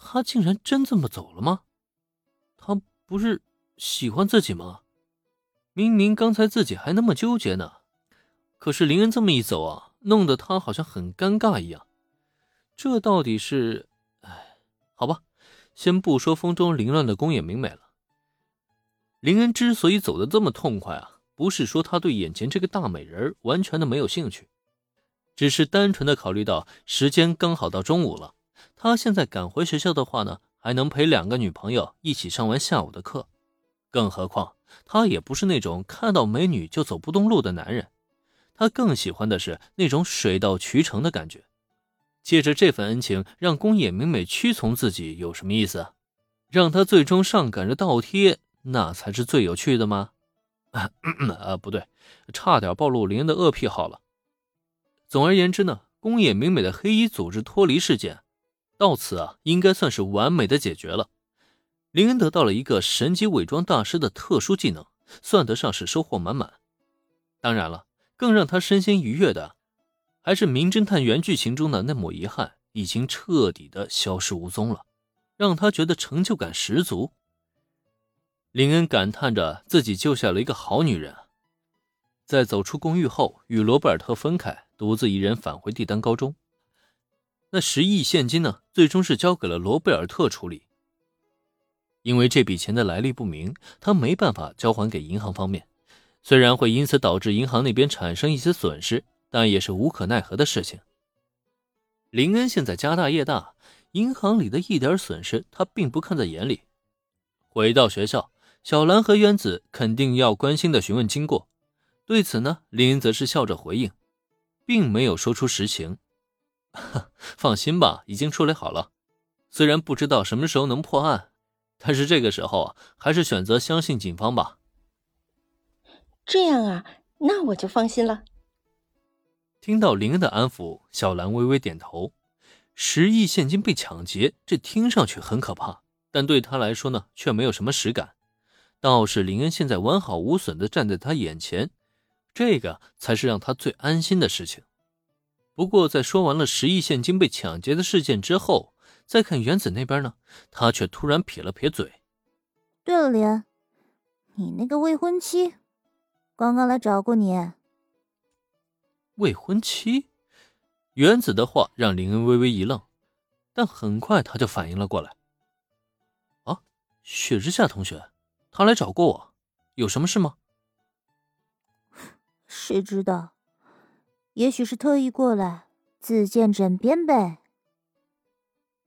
他竟然真这么走了吗？他不是喜欢自己吗？明明刚才自己还那么纠结呢，可是林恩这么一走啊，弄得他好像很尴尬一样。这到底是……哎，好吧，先不说风中凌乱的宫野明美了。林恩之所以走得这么痛快啊，不是说他对眼前这个大美人完全的没有兴趣，只是单纯的考虑到时间刚好到中午了。他现在赶回学校的话呢，还能陪两个女朋友一起上完下午的课。更何况他也不是那种看到美女就走不动路的男人，他更喜欢的是那种水到渠成的感觉。借着这份恩情，让宫野明美屈从自己有什么意思？让他最终上赶着倒贴，那才是最有趣的吗？啊，不对，差点暴露林恩的恶癖好了。总而言之呢，宫野明美的黑衣组织脱离事件。到此啊，应该算是完美的解决了。林恩得到了一个神级伪装大师的特殊技能，算得上是收获满满。当然了，更让他身心愉悦的，还是《名侦探》原剧情中的那抹遗憾已经彻底的消失无踪了，让他觉得成就感十足。林恩感叹着自己救下了一个好女人。在走出公寓后，与罗伯尔特分开，独自一人返回蒂丹高中。那十亿现金呢？最终是交给了罗贝尔特处理，因为这笔钱的来历不明，他没办法交还给银行方面。虽然会因此导致银行那边产生一些损失，但也是无可奈何的事情。林恩现在家大业大，银行里的一点损失他并不看在眼里。回到学校，小兰和渊子肯定要关心的询问经过，对此呢，林恩则是笑着回应，并没有说出实情。放心吧，已经处理好了。虽然不知道什么时候能破案，但是这个时候啊，还是选择相信警方吧。这样啊，那我就放心了。听到林恩的安抚，小兰微微点头。十亿现金被抢劫，这听上去很可怕，但对他来说呢，却没有什么实感。倒是林恩现在完好无损的站在他眼前，这个才是让他最安心的事情。不过，在说完了十亿现金被抢劫的事件之后，再看原子那边呢，他却突然撇了撇嘴：“对了，莲，你那个未婚妻刚刚来找过你。”未婚妻？原子的话让林恩微微一愣，但很快他就反应了过来：“啊，雪之下同学，他来找过我，有什么事吗？”谁知道？也许是特意过来自荐枕边呗。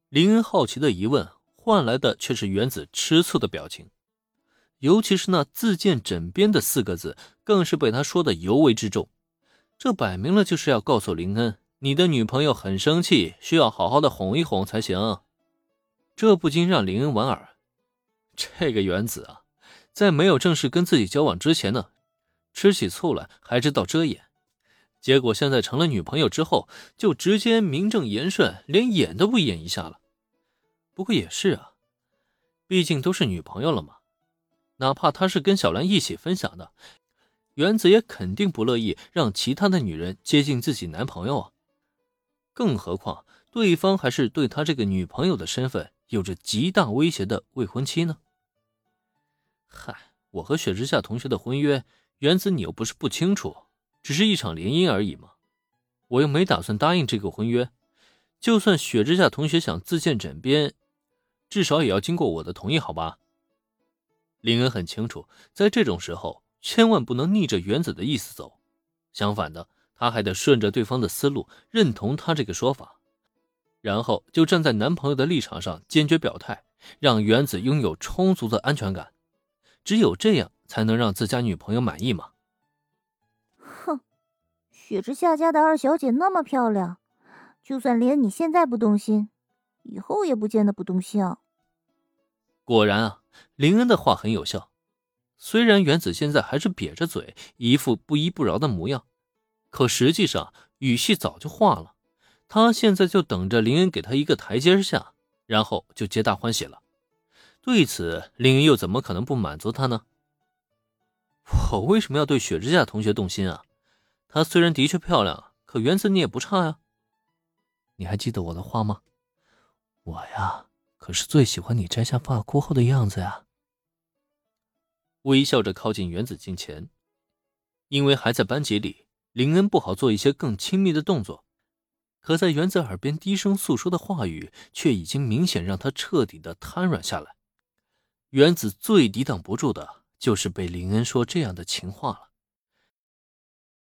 林恩好奇的疑问换来的却是原子吃醋的表情，尤其是那“自荐枕边”的四个字，更是被他说的尤为之重。这摆明了就是要告诉林恩，你的女朋友很生气，需要好好的哄一哄才行。这不禁让林恩莞尔。这个原子啊，在没有正式跟自己交往之前呢，吃起醋来还知道遮掩。结果现在成了女朋友之后，就直接名正言顺，连演都不演一下了。不过也是啊，毕竟都是女朋友了嘛。哪怕他是跟小兰一起分享的，原子也肯定不乐意让其他的女人接近自己男朋友啊。更何况对方还是对他这个女朋友的身份有着极大威胁的未婚妻呢。嗨，我和雪之下同学的婚约，原子你又不是不清楚。只是一场联姻而已嘛，我又没打算答应这个婚约。就算雪之下同学想自荐枕边，至少也要经过我的同意，好吧？林恩很清楚，在这种时候千万不能逆着原子的意思走，相反的，他还得顺着对方的思路，认同他这个说法，然后就站在男朋友的立场上坚决表态，让原子拥有充足的安全感。只有这样，才能让自家女朋友满意嘛。雪之下家的二小姐那么漂亮，就算连你现在不动心，以后也不见得不动心啊。果然啊，林恩的话很有效。虽然原子现在还是瘪着嘴，一副不依不饶的模样，可实际上语气早就化了。他现在就等着林恩给他一个台阶下，然后就皆大欢喜了。对此，林恩又怎么可能不满足他呢？我为什么要对雪之下同学动心啊？她虽然的确漂亮，可原子你也不差呀。你还记得我的话吗？我呀，可是最喜欢你摘下发箍后的样子呀。微笑着靠近原子近前，因为还在班级里，林恩不好做一些更亲密的动作。可在原子耳边低声诉说的话语，却已经明显让他彻底的瘫软下来。原子最抵挡不住的就是被林恩说这样的情话了。